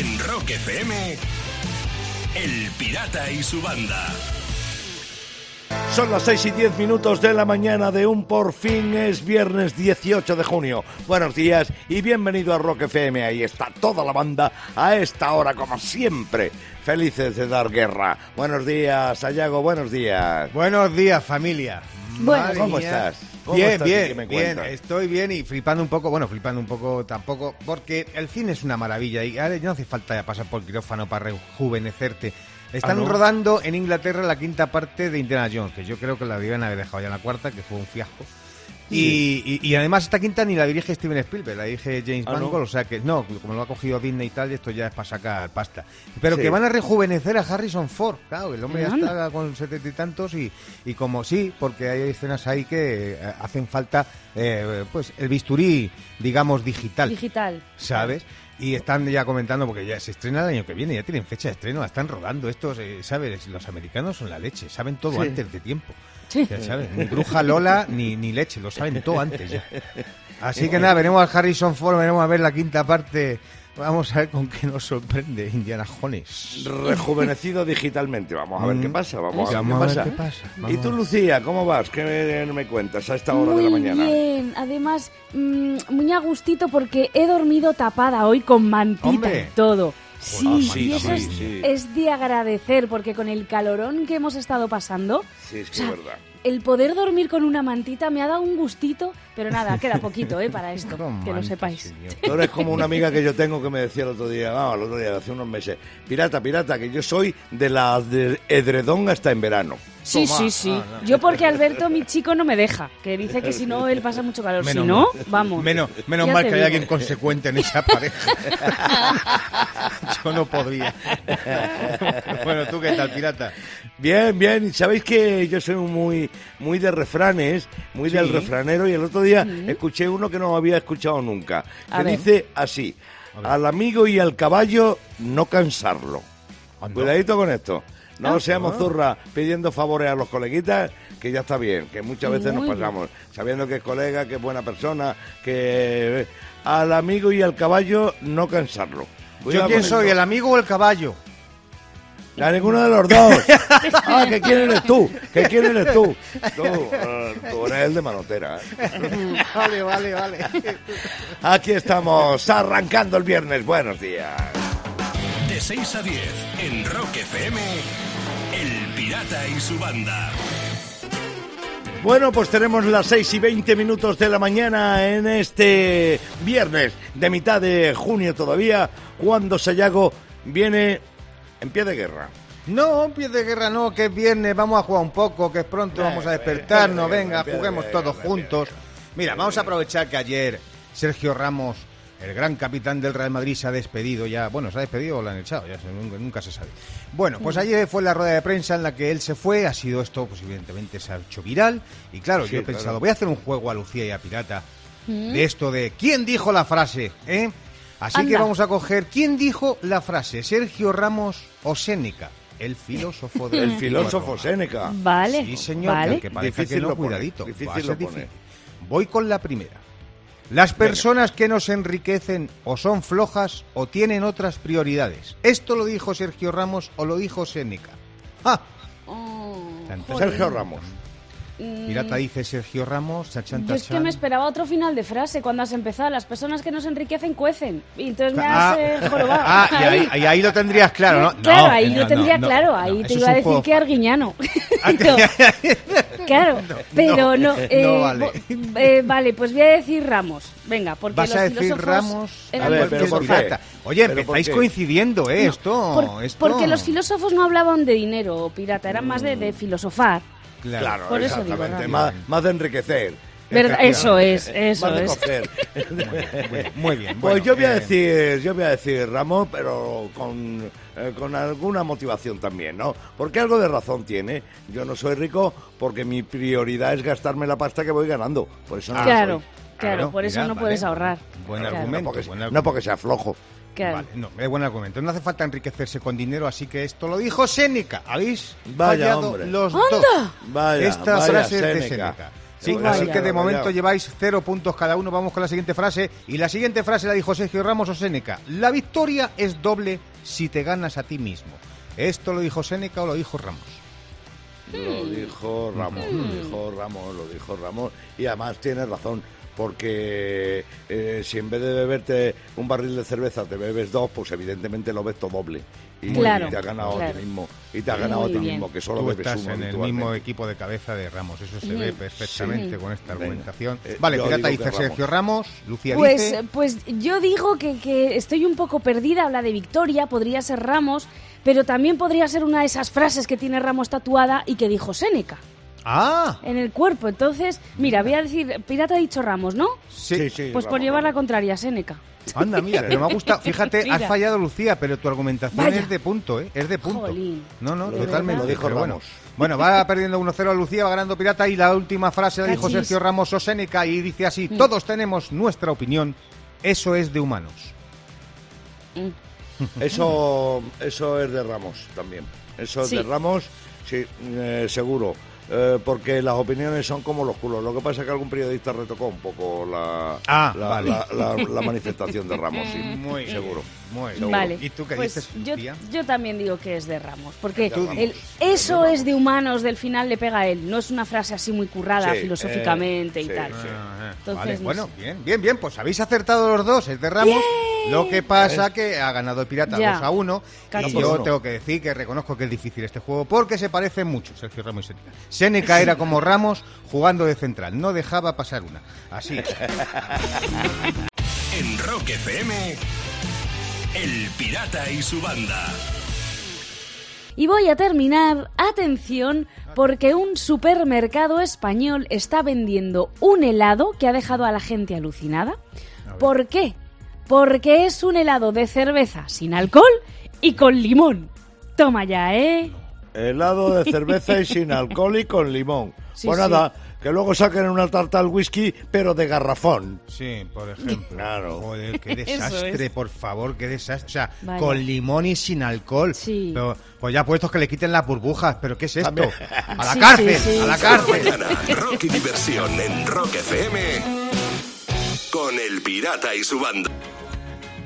En Rock FM, El Pirata y su banda. Son las 6 y 10 minutos de la mañana de un por fin es viernes 18 de junio. Buenos días y bienvenido a Rock FM. Ahí está toda la banda a esta hora, como siempre. Felices de dar guerra. Buenos días, Ayago, buenos días. Buenos días, familia. Bueno, Madre ¿Cómo estás? ¿Cómo bien, estás bien, bien. Estoy bien y flipando un poco. Bueno, flipando un poco tampoco, porque el cine es una maravilla y ahora no hace falta ya pasar por quirófano para rejuvenecerte. Están ¿no? rodando en Inglaterra la quinta parte de Indiana Jones, que yo creo que la debían haber dejado ya en la cuarta, que fue un fiasco. Y, y- y además esta quinta ni la dirige Steven Spielberg, la dirige James Ah, ¿no? Mangold, o sea que no, como lo ha cogido Disney y tal, esto ya es para sacar pasta. Pero Sí. que van a rejuvenecer a Harrison Ford, claro, el hombre ya está con setenta y tantos y, y como sí, porque hay escenas ahí que eh, hacen falta, eh, pues el bisturí, digamos, digital, Digital. ¿sabes? Y están ya comentando, porque ya se estrena el año que viene, ya tienen fecha de estreno, la están rodando estos, eh, ¿sabes? Los americanos son la leche, saben todo Sí. antes de tiempo. Sí. Ya sabes, ni bruja Lola ni, ni leche, lo saben todo antes ya. Así que nada, veremos a Harrison Ford, veremos a ver la quinta parte. Vamos a ver con qué nos sorprende Indiana Jones. Rejuvenecido digitalmente. Vamos a ver Mm. qué pasa. Vamos a ver Vamos qué a ver pasa. qué pasa. ¿Y tú. Lucía, cómo vas? ¿Qué me, me cuentas a esta hora muy de la mañana? bien. Además, mm, muy a gustito porque he dormido tapada hoy con mantita Hombre. y todo. Sí, Ah, sí, y eso sí, es, sí. es de agradecer porque con el calorón que hemos estado pasando, Sí, es que O sea, es verdad. El poder dormir con una mantita me ha dado un gustito, pero nada, queda poquito, ¿eh? Para esto, que lo sepáis. Tú eres como una amiga que yo tengo que me decía el otro día, vamos, el otro día, hace unos meses, pirata, pirata, que yo soy de la de edredón hasta en verano. Sí, Toma. sí, sí. Ah, no. Yo porque Alberto, mi chico, no me deja, que dice que si no, él pasa mucho calor. Menos si no, mal. vamos. Menos, menos mal que hay digo. alguien consecuente en esa pareja. Yo no podría. bueno, ¿tú qué tal, pirata? Bien, bien, sabéis que yo soy muy, muy de refranes, muy Sí. del refranero, y el otro día escuché uno que no había escuchado nunca, A que ver. dice así, al amigo y al caballo no cansarlo. Cuidadito con esto. No Ah. seamos zurras pidiendo favores a los coleguitas, que ya está bien, que muchas veces nos bien. pasamos, sabiendo que es colega, que es buena persona, que al amigo y al caballo no cansarlo. ¿Yo quién soy, el amigo o el caballo? A ninguno de los dos. Ah, que quién eres tú, que quién eres tú. Tú, eh, tú eres el de manotera. ¿eh? vale, vale, vale. Aquí estamos, arrancando el viernes. Buenos días. De 6 a 10, en Rock FM, El Pirata y su banda. Bueno, pues tenemos las 6 y 20 minutos de la mañana en este viernes de mitad de junio todavía, cuando Sayago viene en pie de guerra. No, pie de guerra no, que es viernes, vamos a jugar un poco, que es pronto, vamos a despertarnos, venga, juguemos todos juntos. Mira, vamos a aprovechar que ayer Sergio Ramos, el gran capitán del Real Madrid, se ha despedido ya, bueno, se ha despedido o lo han echado, ya se- nunca, nunca se sabe. Bueno, pues ayer fue la rueda de prensa en la que él se fue, ha sido esto, pues evidentemente se ha hecho viral, y claro, Sí, yo he claro. pensado, voy a hacer un juego a Lucía y a Pirata, de esto de ¿quién dijo la frase? ¿eh? Así que vamos a coger ¿quién dijo la frase? ¿Sergio Ramos o Séneca? El filósofo del El filósofo Séneca. Vale. Sí, señor, Vale. que, Difícil que no, lo pone, cuidadito. difícil va a ser lo pone. difícil. Voy con la primera. Las personas que nos enriquecen o son flojas o tienen otras prioridades. ¿Esto lo dijo Sergio Ramos o lo dijo Séneca? ¡Ah! Oh. Sergio Ramos. Pirata dice Sergio Ramos, chachan, Yo es que me esperaba otro final de frase cuando has empezado. Las personas que nos enriquecen cuecen. Y entonces me Ah, has eh, jorobado. ah, y ahí, y ahí lo tendrías claro, ¿no? Claro, No, ahí no, lo tendría no, claro. no, ahí te iba a decir que arguiñano. Ah, No, claro, pero no. eh, no vale. bo- eh, vale, pues voy a decir Ramos. Venga, porque Vas los a decir filósofos Ramos. eran A ver, los pero ¿por qué? Oye, ¿Pero por empezáis qué? coincidiendo, ¿eh? esto, Por- esto. Porque los filósofos no hablaban de dinero, pirata, eran más de, de filosofar. Claro, Por eso digo, exactamente. Más, más de enriquecer. ¿Verdad? Eso es, eso más de es. cocer. Muy bien. Pues bueno, yo voy a eh, decir, yo voy a decir Ramón, pero con, eh, con alguna motivación también, ¿no? Porque algo de razón tiene. Yo no soy rico porque mi prioridad es gastarme la pasta que voy ganando. Por eso no claro, soy. claro, por eso mira, no vale. puedes ahorrar. Buen Claro. No argumento. porque, buen no argumento. porque sea flojo. Claro. Vale, no, es buen argumento. No hace falta enriquecerse con dinero, así que esto lo dijo Séneca. ¿Habéis Vaya, fallado hombre. los ¡Anda! dos? Vaya, Esta vaya, frase es de Séneca. Sí, Pues así vaya. que de momento Vaya. lleváis cero puntos cada uno. Vamos con la siguiente frase. Y la siguiente frase la dijo Sergio Ramos o Séneca. La victoria es doble si te ganas a ti mismo. ¿Esto lo dijo Séneca o lo dijo Ramos? Lo dijo Ramos, lo dijo Ramos, lo dijo Ramos. Y además tiene razón, porque eh, si en vez de beberte un barril de cerveza te bebes dos, pues evidentemente lo ves todo doble. Y, Claro, y te has ganado a claro. ti mismo. Y te has ganado Muy a ti bien. mismo, que solo Tú estás uno en el mismo equipo de cabeza de Ramos. Eso se ve perfectamente con esta argumentación. Eh, vale, Pirata dice que Sergio Ramos. Lucía Pues, dice... pues yo digo que, que estoy un poco perdida. Habla de victoria, podría ser Ramos, pero también podría ser una de esas frases que tiene Ramos tatuada y que dijo Séneca ¡Ah! en el cuerpo. Entonces, mira, voy a decir, Pirata ha dicho Ramos, ¿no? Sí. sí, Pues por llevar la contraria, Séneca. Anda, mira, pero me ha gustado. Fíjate, Mira. has fallado, Lucía, pero tu argumentación Vaya. es de punto, ¿eh? Es de punto. Jolín. No, no, Lo totalmente. lo dijo bueno. Ramos. Bueno, va perdiendo 1-0 a Lucía, va ganando Pirata y la última frase la dijo Cachis. Sergio Ramos o Séneca y dice así, Mm. todos tenemos nuestra opinión, eso es de humanos. Mm. Eso, eso es de Ramos también. Eso es Sí. de Ramos, sí, eh, seguro. Eh, porque las opiniones son como los culos. Lo que pasa es que algún periodista retocó un poco la, Ah, la, vale. la- la- la manifestación de Ramos, sí. Muy seguro. Muy Seguro. Vale. ¿Y tú qué pues dices, yo, yo también digo que es de Ramos, porque De Ramos. el eso es de humanos del final le pega a él. No es una frase así muy currada Sí, filosóficamente eh, y sí, tal. sí. Ah, Entonces, vale, no bueno, sé. bien, bien, bien, pues habéis acertado los dos, es de Ramos. Lo que pasa que ha ganado el Pirata Ya. 2 a 1 Cachis. y yo uno. tengo que decir que reconozco que es difícil este juego porque se parecen mucho Sergio Ramos y Séneca. Séneca era como Ramos jugando de central, no dejaba pasar una. Así es. En Rock FM, El Pirata y su banda. Y voy a terminar, atención, porque un supermercado español está vendiendo un helado que ha dejado a la gente alucinada. ¿Por qué? Porque es un helado de cerveza sin alcohol y con limón. Toma ya, ¿eh? Helado de cerveza y sin alcohol y con limón. Sí, pues sí. Que luego saquen una tarta al whisky, pero de garrafón. Sí, por ejemplo. Claro. Joder, qué desastre, es. por favor, qué desastre. O sea, Vaya. con limón y sin alcohol. Sí. Pero, pues ya puestos que le quiten las burbujas, pero ¿qué es esto? También. A la Sí, cárcel, sí, a la cárcel. rock y diversión en Rock FM con El Pirata y su banda.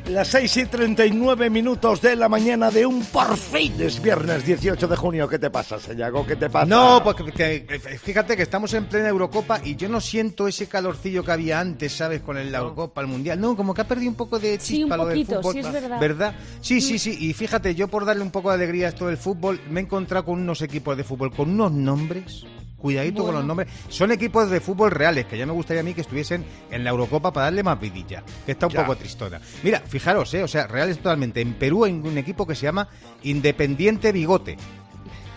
Las 6 y 39 minutos de la mañana de un por fin es viernes 18 de junio. ¿Qué te pasa, Sellago? ¿Qué te pasa? No, porque que- que- fíjate que estamos en plena Eurocopa y yo no siento ese calorcillo que había antes, ¿sabes? Con el- la Eurocopa, el Mundial. No, como que ha perdido un poco de Sí, chispa un lo del poquito, fútbol. sí, es verdad. Sí, sí, sí. Y fíjate, yo por darle un poco de alegría a esto del fútbol, me he encontrado con unos equipos de fútbol con unos nombres. Cuidadito con los nombres. Son equipos de fútbol reales, que ya me gustaría a mí que estuviesen en la Eurocopa para darle más vidilla, que está un Ya. poco tristona. Mira, fijaros, eh, o sea, reales totalmente. En Perú hay un equipo que se llama Independiente Bigote.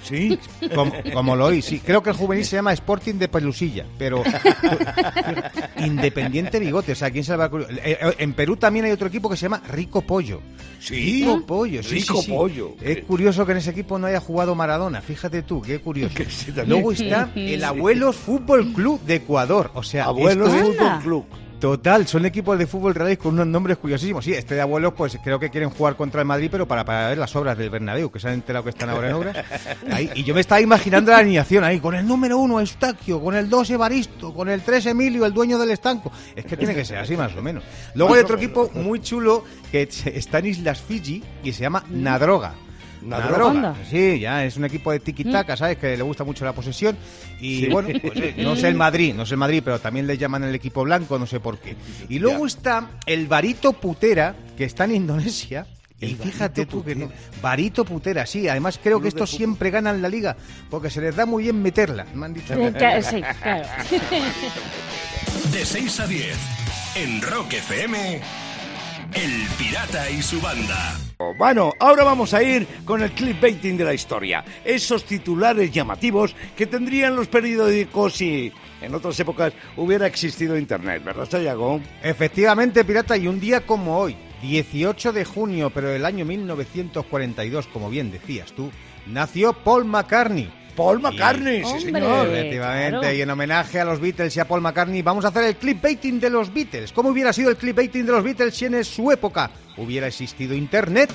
Sí. Como, como lo oí, sí. Creo que el juvenil se llama Sporting de Pelusilla, pero Independiente Bigote, o sea, ¿quién se le va a? Eh, eh, En Perú también hay otro equipo que se llama Rico Pollo. Sí. Rico Pollo, sí, Rico sí, sí. Pollo. Es curioso que en ese equipo no haya jugado Maradona, fíjate tú, qué curioso. Que sí, también. Luego está el Abuelos Fútbol Club de Ecuador, o sea, Abuelos Fútbol. Club. Total, son equipos de fútbol reales con unos nombres curiosísimos. Sí, este de abuelos, pues creo que quieren jugar contra el Madrid, pero para, para ver las obras del Bernabéu, que se han enterado que están ahora en obras. Ahí, y yo me estaba imaginando la alineación ahí, con el número uno Eustaquio, con el dos Evaristo, con el tres Emilio, el dueño del estanco. Es que tiene que ser así más o menos. Luego hay otro equipo muy chulo que está en Islas Fiji y se llama Nadroga. Nadroga. Anda. Sí, ya es un equipo de tiki-taka, ¿sabes? Que le gusta mucho la posesión. Y Sí. bueno, pues, no sé el Madrid, no sé el Madrid, pero también le llaman el equipo blanco, no sé por qué. Y luego Ya. está el Barito Putera, que está en Indonesia. Y fíjate Barito tú que no. Putera. Barito Putera, sí. Además creo que Club estos siempre ganan la liga, porque se les da muy bien meterla. Me han dicho. Sí, claro. De 6 a 10 en Rock FM, El Pirata y su banda. Bueno, ahora vamos a ir con el clickbaiting de la historia. Esos titulares llamativos que tendrían los periódicos si en otras épocas hubiera existido Internet, ¿verdad, Sayago? Efectivamente, pirata, y un día como hoy, 18 de junio, pero del año 1942, como bien decías tú, nació Paul McCartney. Paul McCartney, sí, señor. Efectivamente, claro. y en homenaje a los Beatles y a Paul McCartney, vamos a hacer el clipbaiting de los Beatles. ¿Cómo hubiera sido el clipbaiting de los Beatles si en su época hubiera existido Internet?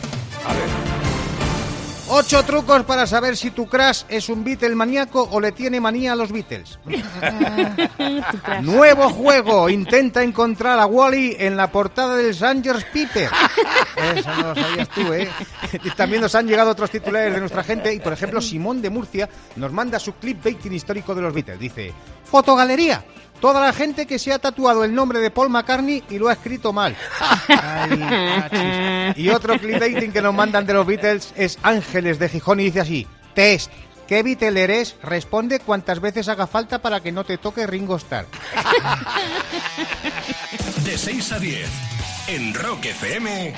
Ocho trucos para saber si tu crush es un Beatle maníaco o le tiene manía a los Beatles. Nuevo juego. Intenta encontrar a Wally en la portada del Sangers Piper. Eso no lo sabías tú, ¿eh? También nos han llegado otros titulares de nuestra gente. Y, por ejemplo, Simón de Murcia nos manda su clipbaiting histórico de los Beatles. Dice, fotogalería. Toda la gente que se ha tatuado el nombre de Paul McCartney y lo ha escrito mal. Ay, y otro clipbaiting que nos mandan de los Beatles es Ángeles de Gijón y dice así, test. ¿Qué Beatle eres? Responde cuantas veces haga falta para que no te toque Ringo Starr. De 6 a 10, en Rock FM,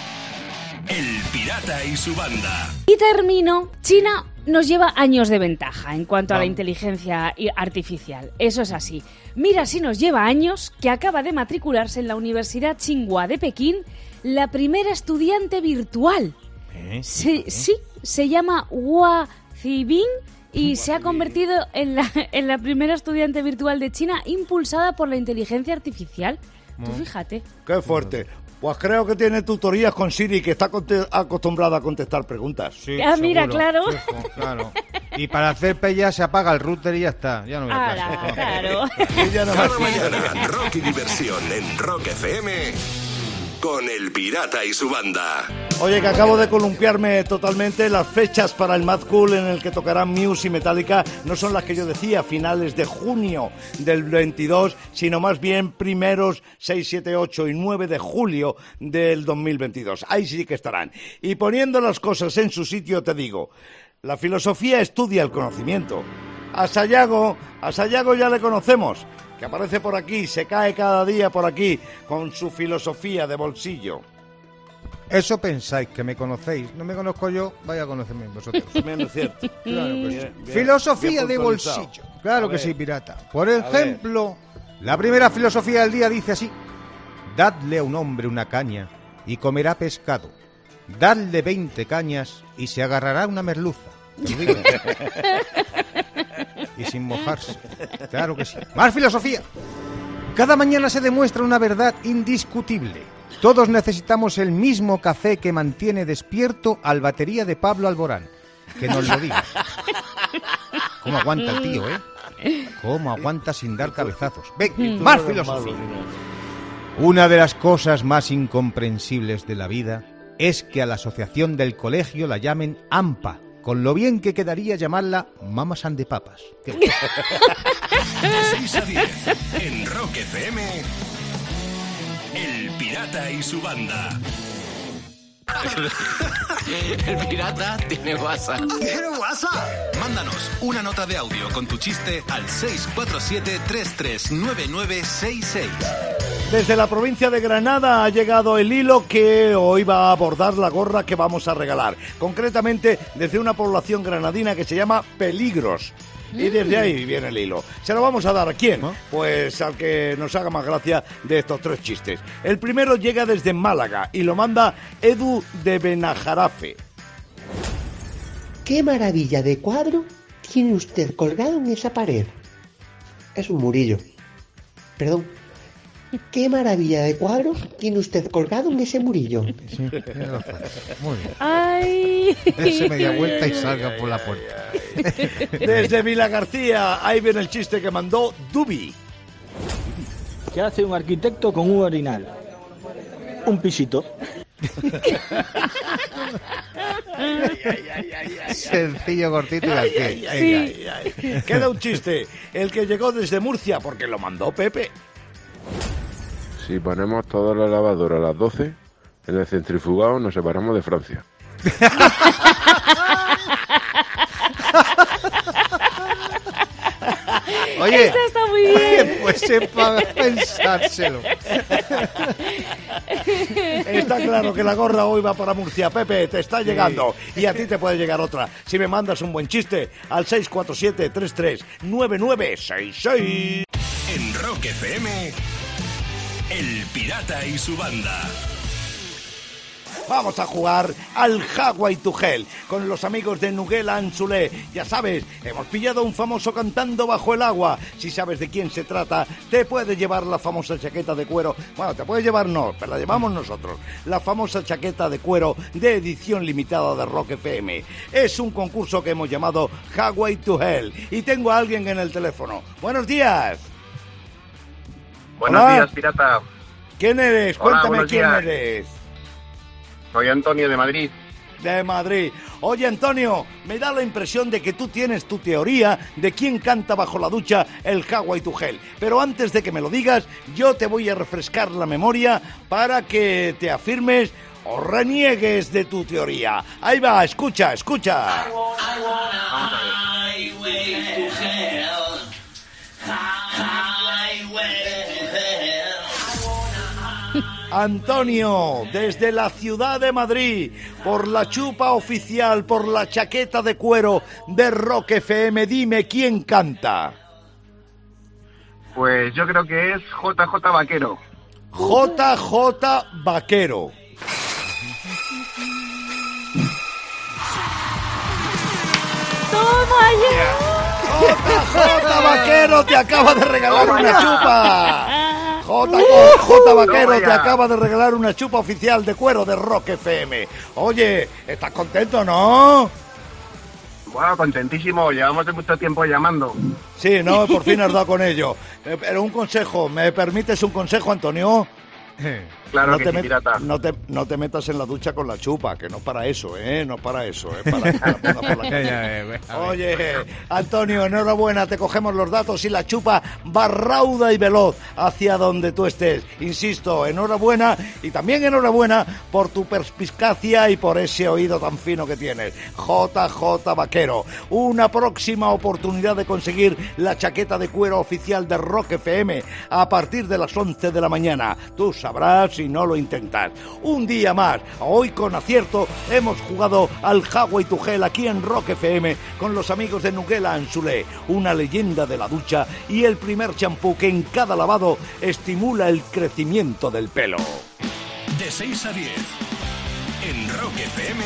El Pirata y su banda. Y termino. China nos lleva años de ventaja en cuanto a la inteligencia artificial. Eso es así. Mira si nos lleva años que acaba de matricularse en la Universidad Tsinghua de Pekín la primera estudiante virtual. Sí, sí, se llama Hua Zibing y se ha convertido en la, en la primera estudiante virtual de China impulsada por la inteligencia artificial. Tú fíjate. Qué fuerte. Pues creo que tiene tutorías con Siri que está acostumbrada a contestar preguntas. Sí, Ah, mira, claro. Y para hacer pella se apaga el router y ya está. Ya no me caso. claro. Ella no Cada va- mañana, rock y diversión en Rock FM, con El Pirata y su banda. Oye, que acabo de columpiarme totalmente. Las fechas para el Mad Cool en el que tocarán Muse y Metallica no son las que yo decía, finales de junio del 22, sino más bien primeros 6, 7, 8 y 9 de julio del 2022. Ahí sí que estarán. Y poniendo las cosas en su sitio, te digo, la filosofía estudia el conocimiento. A Sayago, a Sayago ya le conocemos, que aparece por aquí, se cae cada día por aquí con su filosofía de bolsillo. Eso pensáis, que me conocéis. No me conozco yo, vaya a conocerme vosotros. Es cierto. Claro que sí. Bien, bien, filosofía bien de bolsillo. Claro A que ver. sí, pirata. Por ejemplo, la primera filosofía del día dice así: Dadle a un hombre una caña y comerá pescado. Dadle 20 cañas y se agarrará una merluza. Y sin mojarse. Claro que sí. Más filosofía. Cada mañana se demuestra una verdad indiscutible. Todos necesitamos el mismo café que mantiene despierto al batería de Pablo Alborán. Que nos lo diga. ¿Cómo aguanta el tío, eh? ¿Cómo aguanta sin dar cabezazos? Ven, más filosofía. Una de las cosas más incomprensibles de la vida es que a la asociación del colegio la llamen AMPA, con lo bien que quedaría llamarla Mamas and the Papas. Qué- De 6 a 10, en Rock FM, El Pirata y su banda. El pirata tiene WhatsApp. ¿Tiene WhatsApp? Mándanos una nota de audio con tu chiste al 647-339966. Desde la provincia de Granada ha llegado el hilo que hoy va a abordar la gorra que vamos a regalar. Concretamente desde una población granadina que se llama Peligros. Y desde ahí viene el hilo. ¿Se lo vamos a dar a quién? Pues al que nos haga más gracia de estos tres chistes. El primero llega desde Málaga y lo manda Edu de Benajarafe. ¿Qué maravilla de cuadro tiene usted colgado en esa pared? Es un murillo. Perdón. ¿Qué maravilla de cuadro tiene usted colgado en ese murillo? Sí. Muy bien. Ay. Dese media vuelta y salga por la puerta. Desde Vila García, ahí viene el chiste que mandó Dubi. ¿Qué hace un arquitecto con un orinal? Un pisito. Sencillo, cortito y al pie. Queda un chiste. El que llegó desde Murcia, porque lo mandó Pepe. Si ponemos toda la lavadora a las 12, en el centrifugado nos separamos de Francia. Oye, Esta está muy bien. pues sepa pensárselo. Está claro que la gorra hoy va para Murcia. Pepe, te está llegando. Y a ti te puede llegar otra. Si me mandas un buen chiste al 647-339966. En Rock FM, El Pirata y su banda. Vamos a jugar al Hawaii to Hell con los amigos de Nuguel Anzulé. Ya sabes, hemos pillado un famoso cantando bajo el agua. Si sabes de quién se trata, te puede llevar la famosa chaqueta de cuero. Bueno, te puede llevar no, pero la llevamos nosotros. La famosa chaqueta de cuero de edición limitada de Rock FM. Es un concurso que hemos llamado Hawaii to Hell. Y tengo a alguien en el teléfono. Buenos días. Buenos Hola. días, pirata. ¿Quién eres? Hola, Cuéntame quién días. eres. Soy Antonio de Madrid. de Madrid. Oye, Antonio, me da la impresión de que tú tienes tu teoría de quién canta bajo la ducha el Hawaii to Hell. Pero antes de que me lo digas, yo te voy a refrescar la memoria para que te afirmes o reniegues de tu teoría. Ahí va, escucha, escucha. Antonio, desde la ciudad de Madrid, por la chupa oficial, por la chaqueta de cuero de Rock FM, dime quién canta. Pues yo creo que es JJ Vaquero. JJ Vaquero. ¡Toma ya! JJ Vaquero te acaba de regalar una chupa. J, J Vaquero te acaba de regalar una chupa oficial de cuero de Rock FM. Oye, ¿estás contento, no? Bueno, contentísimo. Llevamos de mucho tiempo llamando. Sí, no, por fin has dado con ello. Eh, Pero un consejo, ¿me permites un consejo, Antonio? Claro no que te sí, met- pirata. No te, no te metas en la ducha con la chupa, que no para eso, ¿eh? No para eso, ¿eh? Para que la pongas por la Ya, ya, calle. eh, a ver. Oye, Antonio, enhorabuena, te cogemos los datos y la chupa va rauda y veloz hacia donde tú estés. Insisto, enhorabuena y también enhorabuena por tu perspicacia y por ese oído tan fino que tienes. JJ Vaquero, una próxima oportunidad de conseguir la chaqueta de cuero oficial de Rock FM a partir de las 11 de la mañana. Tú sabrás si no lo intentas. Un día más, hoy con acierto, hemos jugado al Hawaii to Hell aquí en Rock FM con los amigos de Nuguela Anzulé, una leyenda de la ducha y el primer champú que en cada lavado estimula el crecimiento del pelo. De 6 a 10. En Rock FM,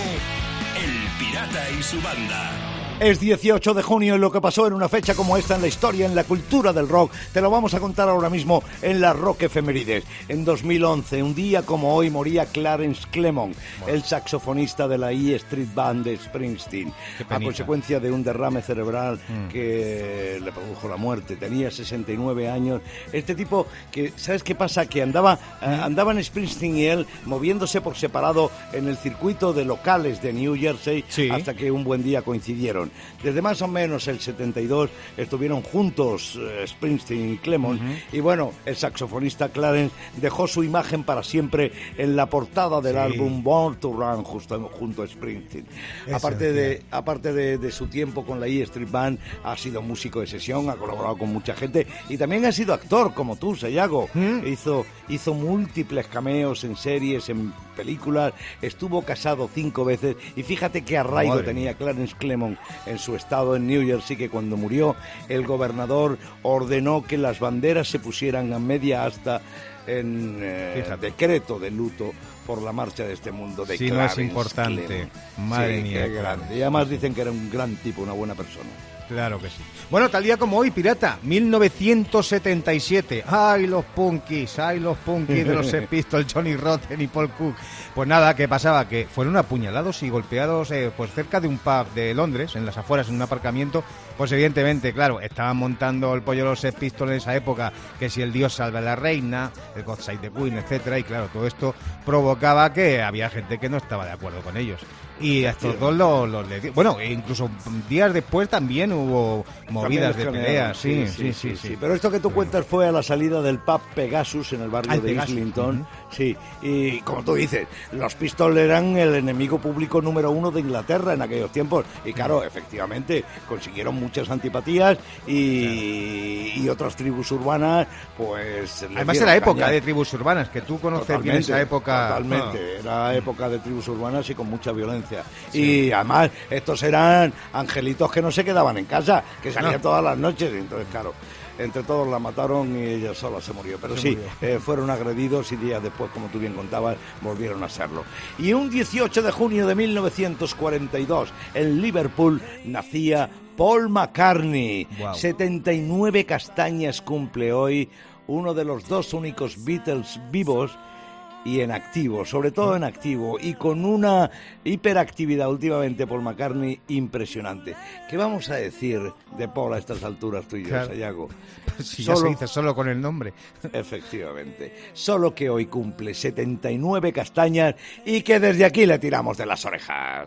El Pirata y su banda. Es 18 de junio y lo que pasó en una fecha como esta en la historia, en la cultura del rock, te lo vamos a contar ahora mismo en la Rock Efemérides. En 2011, un día como hoy, moría Clarence Clemon, el saxofonista de la E Street Band de Springsteen, a consecuencia de un derrame cerebral Mm. que le produjo la muerte. Tenía 69 años. Este tipo que, ¿sabes qué pasa? Que andaba, eh, andaban Springsteen y él moviéndose por separado en el circuito de locales de New Jersey Sí. hasta que un buen día coincidieron. Desde más o menos el 72 estuvieron juntos eh, Springsteen y Clemon y bueno, el saxofonista Clarence dejó su imagen para siempre en la portada del Sí. álbum Born to Run justo, junto a Springsteen. Eso aparte de, aparte de, de su tiempo con la E Street Band, ha sido músico de sesión, ha colaborado con mucha gente y también ha sido actor como tú, Sayago. ¿Mm? Hizo, hizo múltiples cameos en series, en películas, estuvo casado cinco veces y fíjate qué arraigo Madre tenía Clarence Clemon en su estado en New Jersey que cuando murió el gobernador ordenó que las banderas se pusieran a media asta en eh, decreto de luto por la marcha de este mundo de Si no es Clarence importante. Clemon. Madre Sí, mía, qué Clarence. grande. Y además dicen que era un gran tipo, una buena persona. Claro que sí. Bueno, tal día como hoy, pirata, 1977. ¡Ay, los punkis! ¡Ay, los punkis de los Pistols, Johnny Rotten y Paul Cook! Pues nada, ¿qué pasaba? Que fueron apuñalados y golpeados eh, pues cerca de un pub de Londres, en las afueras, en un aparcamiento. Pues evidentemente, claro, estaban montando el pollo de los Pistols en esa época, que si el dios salva a la reina, el God Save the Queen, etcétera, y claro, todo esto provocaba que había gente que no estaba de acuerdo con ellos. Y a estos dos los, los Bueno, e incluso días después también hubo movidas de peleas. Sí, sí, sí, sí. Pero esto que tú cuentas fue a la salida del pub Pegasus en el barrio Ah, de Islington. Sí, y como tú dices, los Pistols eran el enemigo público número uno de Inglaterra en aquellos tiempos. Y claro, efectivamente, consiguieron muchas antipatías y, y otras tribus urbanas, pues. Además era época caña. de tribus urbanas, que tú conoces bien esa época. Totalmente, era época de tribus urbanas y con mucha violencia. Y además, estos eran angelitos que no se quedaban en casa, que salían No. todas las noches. Y entonces, claro, entre todos la mataron y ella sola se murió. Pero Se sí, murió. eh, fueron agredidos y días después, como tú bien contabas, volvieron a serlo. Y un 18 de junio de 1942, en Liverpool, nacía Paul McCartney. Guau. 79 castañas cumple hoy, uno de los dos únicos Beatles vivos y en activo, sobre todo en activo, y con una hiperactividad últimamente Paul McCartney impresionante. ¿Qué vamos a decir de Paul a estas alturas tú y yo, Claro. Sayago? Si ya se dice solo con el nombre. Efectivamente. Solo que hoy cumple 79 castañas y que desde aquí le tiramos de las orejas.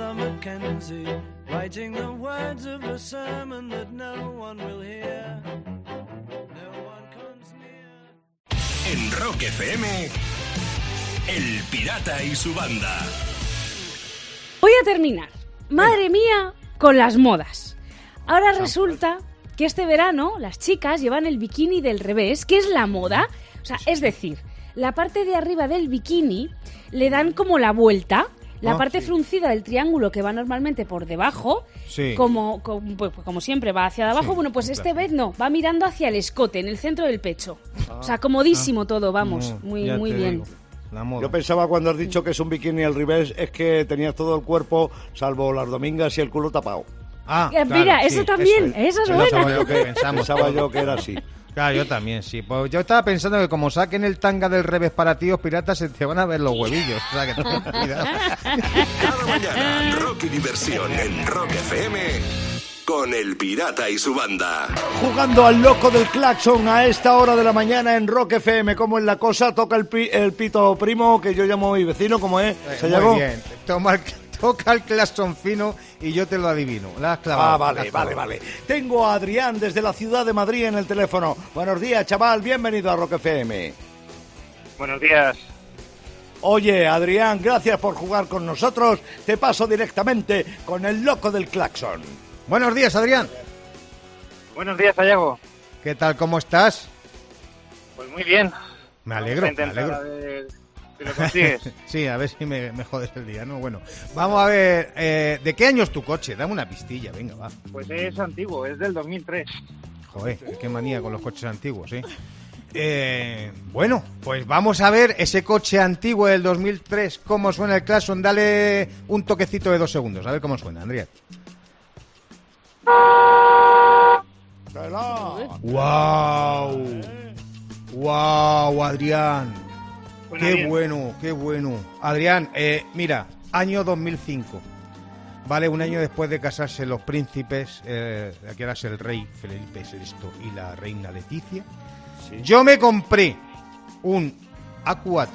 Father Mackenzie, writing the words of a sermon that no one will hear. No one comes near. En Rock FM, El Pirata y su banda. Voy a terminar. Madre mía, con las modas. Ahora resulta que este verano las chicas llevan el bikini del revés, que es la moda. O sea, es decir, la parte de arriba del bikini le dan como la vuelta. La Ah, parte sí. fruncida del triángulo que va normalmente por debajo, Sí. como, como, pues, como siempre va hacia abajo, Sí, bueno, pues este vez no, va mirando hacia el escote, en el centro del pecho. o sea, comodísimo todo, vamos, Mm, muy, muy bien. digo. Yo pensaba cuando has dicho que es un bikini al revés, es que tenías todo el cuerpo, salvo las domingas y el culo tapado. Ah, Eh, claro, mira, sí, eso también, esa es Eso buena. pensaba yo que pensamos. Pensaba yo que era así. Claro, yo también, sí. Pues yo estaba pensando que como saquen el tanga del revés para tíos piratas, se te van a ver los huevillos. O sea, que cuidado. Cada mañana, rock y diversión en Rock FM con El Pirata y su banda. Jugando al loco del claxon a esta hora de la mañana en Rock FM. ¿Cómo es la cosa? Toca el, pi- el pito primo, que yo llamo mi vecino, ¿cómo es? ¿Sayago? Muy bien. Toma el- toca el claxon fino y yo te lo adivino. La has clavado. Ah, vale, has vale, vale. Tengo a Adrián desde la ciudad de Madrid en el teléfono. Buenos días, chaval. Bienvenido a Rock FM. Buenos días. Oye, Adrián, gracias por jugar con nosotros. Te paso directamente con el loco del claxon. Buenos días, Adrián. Buenos días, Sayago. ¿Qué tal? ¿Cómo estás? Pues muy bien. Me alegro, me alegro. Si lo consigues. Sí, a ver si me, me jodes el día, ¿no? Bueno, vamos a ver, eh, ¿de qué año es tu coche? Dame una pistilla, venga, va. Pues es antiguo, es del 2003. Joder, qué manía con los coches antiguos, ¿eh? Eh, bueno, pues vamos a ver ese coche antiguo del 2003, cómo suena el Claxon. Dale un toquecito de dos segundos, a ver cómo suena, Andrea. ¡Wow! ¡Wow, Adrián! ¡Qué bien. bueno, qué bueno! Adrián, eh, mira, año 2005. Vale, un año después de casarse los príncipes, eh, que eras el rey Felipe VI y la reina Leticia, yo me compré un A4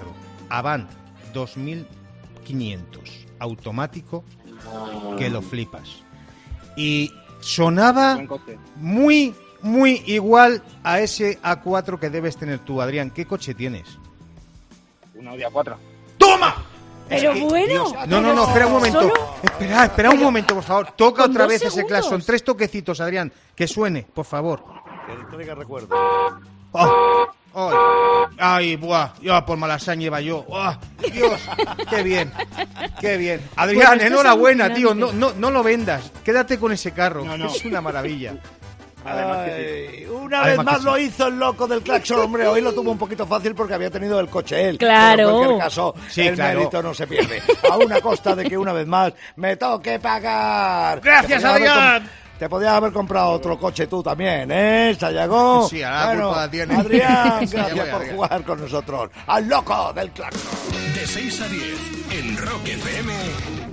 Avant 2500 automático que lo flipas. Y sonaba muy, muy igual a ese A4 que debes tener tú, Adrián. ¿Qué coche tienes? Un Audi A4. ¡Toma! Pero Es que, bueno. Dios, no, no, no, espera un momento. Solo- Espera, espera un momento, por favor. Toca otra vez ese segundos. claxon. Tres toquecitos, Adrián. Que suene, por favor. Que recuerdo. Oh, ay, ay, buah, ya por malasaña iba yo. ¡Ah! Dios, qué bien, qué bien. Adrián, es enhorabuena, tío. No, no, no lo vendas. Quédate con ese carro. No, no. Es una maravilla. Además que Ay, una Además vez más sí. lo hizo el loco del claxon, hombre. Hoy lo tuvo un poquito fácil porque había tenido el coche él. Claro. Pero en cualquier caso, Sí, el claro. mérito no se pierde. A una costa de que una vez más me toque pagar. Gracias, Adrián. te podías haber comprado otro coche tú también, ¿eh, Sayago? Sí, ahora la culpa la tiene. Adrián, gracias por Adrián. jugar con nosotros. ¡Al loco del claxon! De 6 a 10 en Rock FM,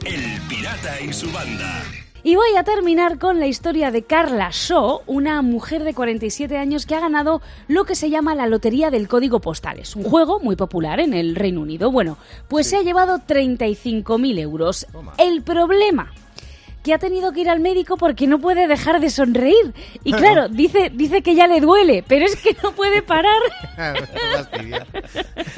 El Pirata y su banda. Y voy a terminar con la historia de Carla Shaw, una mujer de 47 años que ha ganado lo que se llama la Lotería del Código Postal. Es un juego muy popular en el Reino Unido. Bueno, pues se ha llevado 35.000 euros. El problema que ha tenido que ir al médico porque no puede dejar de sonreír. Y claro, dice, dice que ya le duele, pero es que no puede parar.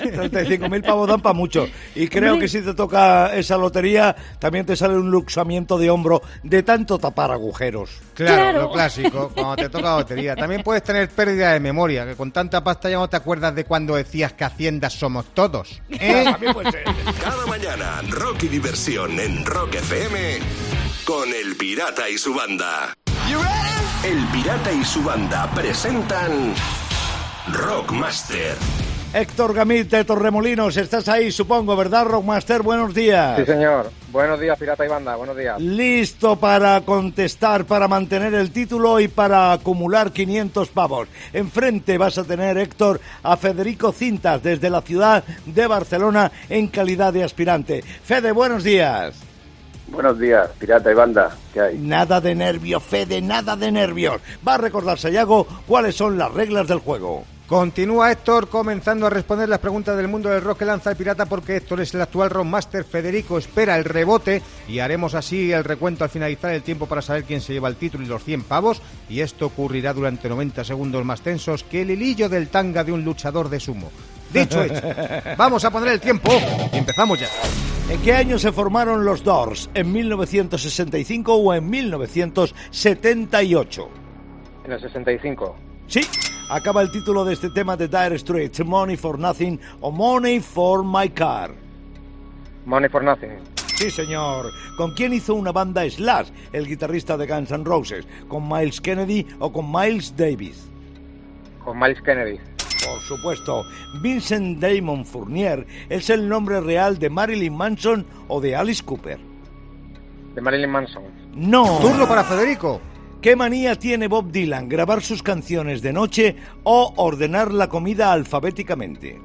35.000 pavos dan para mucho. Y creo Hombre. que si te toca esa lotería, también te sale un luxamiento de hombro de tanto tapar agujeros. Claro, Claro. lo clásico, cuando te toca la lotería. También puedes tener pérdida de memoria, que con tanta pasta ya no te acuerdas de cuando decías que Hacienda somos todos. ¿eh? También puede ser. Cada mañana, rock y diversión en Rock FM con El Pirata y su banda. El Pirata y su banda presentan Rockmaster. Héctor Gamit de Torremolinos, estás ahí, supongo, ¿verdad, Rockmaster? Buenos días. Sí, señor. Buenos días, Pirata y Banda. Buenos días. Listo para contestar, para mantener el título y para acumular 500 pavos. Enfrente vas a tener, Héctor, a Federico Cintas desde la ciudad de Barcelona en calidad de aspirante. Fede, buenos días. Buenos días, Pirata y Banda. ¿Qué hay? Nada de nervios, Fede, nada de nervios. Va a recordar Sayago cuáles son las reglas del juego. Continúa Héctor comenzando a responder las preguntas del mundo del rock que lanza el pirata porque Héctor es el actual rockmaster. Federico espera el rebote y haremos así el recuento al finalizar el tiempo para saber quién se lleva el título y los 100 pavos. Y esto ocurrirá durante 90 segundos más tensos que el hilillo del tanga de un luchador de sumo. Dicho hecho, vamos a poner el tiempo y empezamos ya. ¿En qué año se formaron los Doors? ¿En 1965 o en 1978? En el 65. Sí, acaba el título de este tema de Dire Straits, Money for Nothing o Money for My Car. Money for Nothing. Sí, señor. ¿Con quién hizo una banda Slash, el guitarrista de Guns N' Roses? ¿Con Miles Kennedy o con Miles Davis? Con Miles Kennedy. Por supuesto, Vincent Damon Fournier es el nombre real de Marilyn Manson o de Alice Cooper. De Marilyn Manson. No. Turno para Federico. ¿Qué manía tiene Bob Dylan? ¿Grabar sus canciones de noche o ordenar la comida alfabéticamente?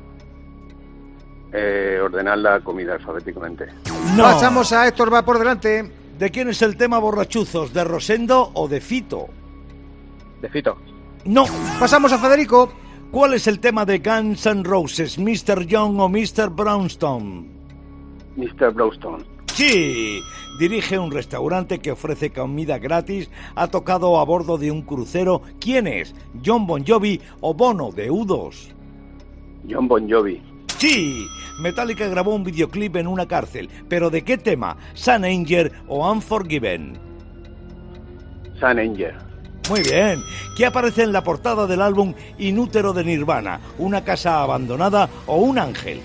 Eh, ordenar la comida alfabéticamente. No. Pasamos a Héctor, va por delante. ¿De quién es el tema borrachuzos? ¿De Rosendo o de Fito? De Fito. No. Pasamos a Federico. ¿Cuál es el tema de Guns N' Roses? ¿Mr. Young o Mr. Brownstone? Mr. Browstone. Sí, dirige un restaurante que ofrece comida gratis, ha tocado a bordo de un crucero. ¿Quién es? ¿John Bon Jovi o Bono de U2? John Bon Jovi. Sí, Metallica grabó un videoclip en una cárcel, pero ¿de qué tema? ¿Sun Anger o Unforgiven? Sun Anger. Muy bien. ¿Qué aparece en la portada del álbum Inútero de Nirvana? ¿Una casa abandonada o un ángel?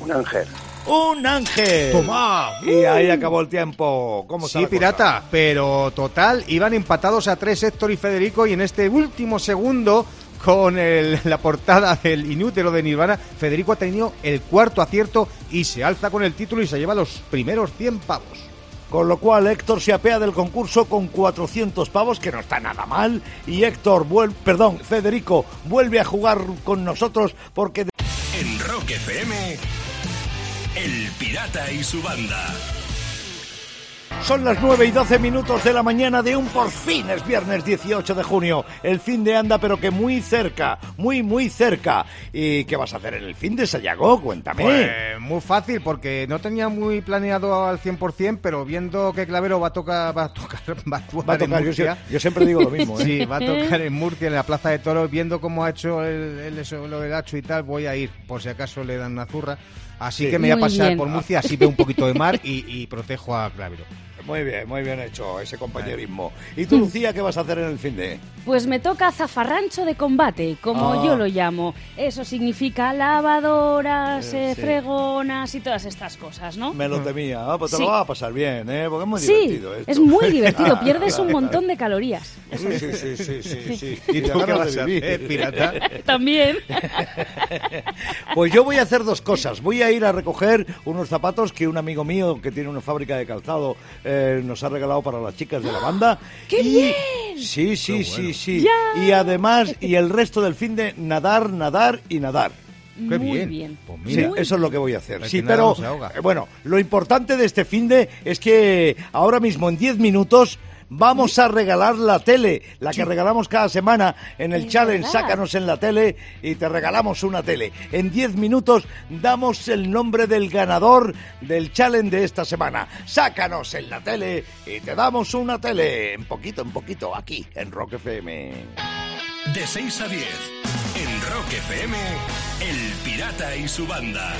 Un ángel. ¡Un ángel! Toma. Y ahí acabó el tiempo. ¿Cómo Sí, pirata, pero total, iban empatados a tres Héctor y Federico y en este último segundo con el- la portada del inútero de Nirvana, Federico ha tenido el cuarto acierto y se alza con el título y se lleva los primeros 100 pavos. Con lo cual Héctor se apea del concurso con 400 pavos, que no está nada mal. Y Héctor, vuel- perdón, Federico, vuelve a jugar con nosotros porque... En Rock FM, El Pirata y su banda. Son las 9 y 12 minutos de la mañana de un por fin es viernes 18 de junio. El fin de anda, pero que muy cerca, muy, muy cerca. ¿Y qué vas a hacer en el fin de Sayago? Cuéntame. Pues muy fácil, porque no tenía muy planeado al 100%, pero viendo que Clavero va a tocar, va a tocar, va a actuar Va a en tocar, yo, Murcia, yo siempre digo lo mismo. ¿eh? Sí, va a tocar en Murcia, en la Plaza de Toros, viendo cómo ha hecho el, el- eso, lo del hacho y tal, voy a ir, por si acaso le dan una zurra. Así Sí. que me voy a pasar bien. por Murcia, así veo un poquito de mar y, y protejo a Clavero. Muy bien, muy bien hecho ese compañerismo. ¿Y tú, Lucía, qué vas a hacer en el fin de...? Pues me toca zafarrancho de combate, como Ah. yo lo llamo. Eso significa lavadoras, Eh, eh, sí. fregonas y todas estas cosas, ¿no? Me lo temía. Ah, pues te Sí. lo vas a pasar bien, ¿eh? Porque es muy Sí, divertido esto. es muy divertido, Ah, pierdes claro, un claro. montón de calorías. Sí, sí, sí, sí, sí, sí. ¿Y tú qué vas a hacer, pirata? También. Pues yo voy a hacer dos cosas. Voy a ir a recoger unos zapatos que un amigo mío que tiene una fábrica de calzado eh, eh, nos ha regalado para las chicas de la banda. ¡Qué Y- bien! Sí, sí, sí, sí. Ya. Y además, y el resto del fin de nadar, nadar y nadar. Qué Muy bien. bien. Pues Sí, eso es lo que voy a hacer. Sí, pero eh, bueno, lo importante de este fin de es que ahora mismo en 10 minutos vamos a regalar la tele, la que regalamos cada semana en el challenge verdad. Sácanos en la tele y te regalamos una tele. En 10 minutos damos el nombre del ganador del challenge de esta semana. Sácanos en la tele y te damos una tele. En poquito, en poquito, aquí en Rock FM. De 6 a 10, en Rock FM, El Pirata y su banda.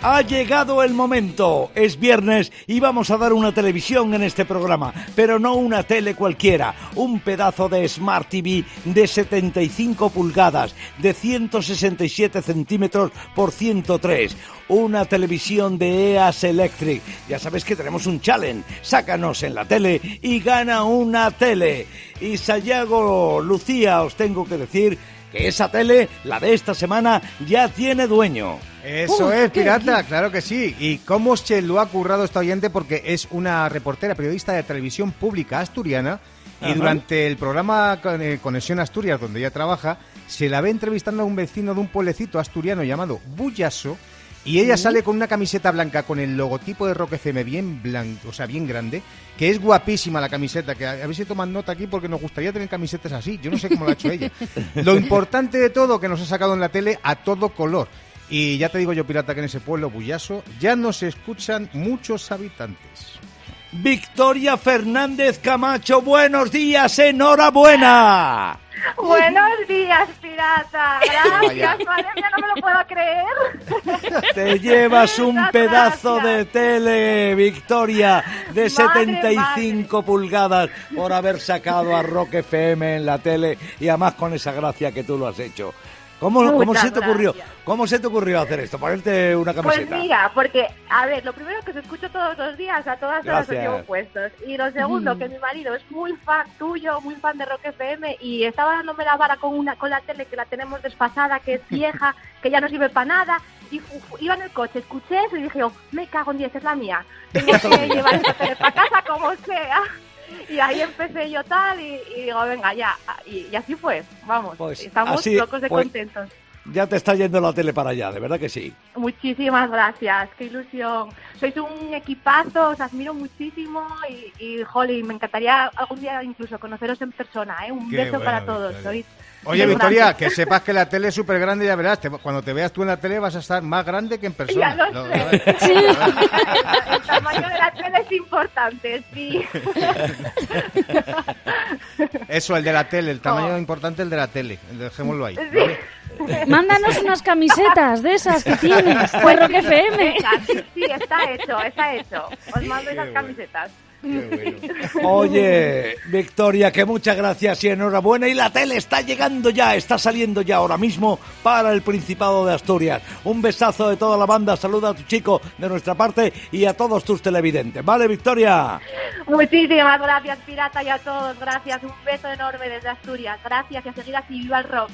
Ha llegado el momento. Es viernes y vamos a dar una televisión en este programa, pero no una tele cualquiera, un pedazo de Smart TV de 75 pulgadas, de 167 centímetros por 103. Una televisión de EAS Electric. Ya sabes que tenemos un challenge. Sácanos en la tele y gana una tele. Y Sayago, Lucía, os tengo que decir que esa tele, la de esta semana, ya tiene dueño. Eso es, qué pirata, claro que sí. ¿Y cómo se lo ha currado esta oyente? Porque es una reportera, periodista de televisión pública asturiana. Y Ajá. durante el programa eh, Conexión Asturias, donde ella trabaja, se la ve entrevistando a un vecino de un pueblecito asturiano llamado Bullaso. Y ella sale con una camiseta blanca con el logotipo de Rock FM bien blanco, o sea, bien grande, que es guapísima la camiseta, que a, ver si toman nota aquí porque nos gustaría tener camisetas así. Yo no sé cómo lo ha hecho ella. Lo importante de todo que nos ha sacado en la tele a todo color. Y ya te digo yo, pirata, que en ese pueblo bullaso ya nos escuchan muchos habitantes. Victoria Fernández Camacho, buenos días, enhorabuena. Buenos días, pirata. Gracias, madre mía, no me lo puedo creer. Te llevas un Muchas pedazo gracias. de tele, Victoria, de Madre, 75 pulgadas por haber sacado a Rock FM en la tele y además con esa gracia que tú lo has hecho. ¿Cómo, Muchas cómo se te ocurrió? gracias. ¿Cómo se te ocurrió hacer esto? Ponerte una Pues camiseta. mira, porque, a ver, lo primero que os escucho todos los días, a todas horas os Gracias. llevo puestos. Y lo segundo, que mi marido es muy fan tuyo, muy fan de Rock FM, y estaba dándome la vara con una con la tele que la tenemos desfasada, que es vieja, que ya no sirve para nada. Y iba en el coche, escuché eso y dije, oh, me cago en 10, es la mía. Tengo que llevar esta tele para casa como sea. Y ahí empecé yo tal, y, y digo, venga, ya. Y, y así fue, vamos. Pues Estamos así, locos de pues- contentos. Ya te está yendo la tele para allá, de verdad que sí. Muchísimas gracias, qué ilusión. Sois un equipazo, os admiro muchísimo y, y jolly, me encantaría algún día incluso conoceros en persona, ¿eh? Un Qué beso bueno, para todos. Victoria. Sois Oye, Victoria, que sepas que la tele es súper grande, ya verás. te- cuando te veas tú en la tele vas a estar más grande que en persona. Ya lo No, sé. no, Sí. El, tamaño de la tele es importante, sí. Eso, el de la tele, el tamaño Oh. importante el de la tele. Dejémoslo ahí. Sí. ¿vale? Mándanos unas camisetas de esas que tienes Rock FM. Sí, está hecho, está hecho. Os mando esas camisetas. Oye, Victoria, que muchas gracias y enhorabuena. Y la tele está llegando ya, está saliendo ya ahora mismo para el Principado de Asturias. Un besazo de toda la banda, saluda a tu chico de nuestra parte y a todos tus televidentes. ¿Vale, Victoria? Muchísimas gracias, Pirata, y a todos. Gracias, un beso enorme desde Asturias. Gracias y a seguir así, viva el rock.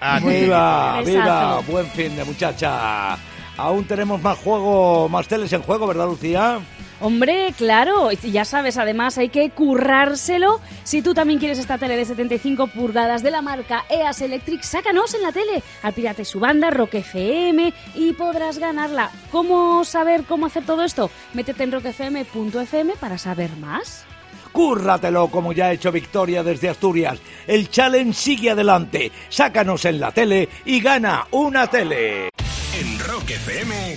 Aquí. ¡Viva! ¡Viva! Buen fin de muchacha. Aún tenemos más juego, más teles en juego, ¿verdad, Lucía? Hombre, claro, y ya sabes, además hay que currárselo. Si tú también quieres esta tele de 75 pulgadas de la marca EAS Electric, sácanos en la tele al Pirata y su banda, Rock FM, y podrás ganarla. ¿Cómo saber cómo hacer todo esto? Métete en rockfm.fm para saber más. Cúrratelo como ya ha hecho Victoria desde Asturias. El challenge sigue adelante. Sácanos en la tele y gana una tele. En Rock FM,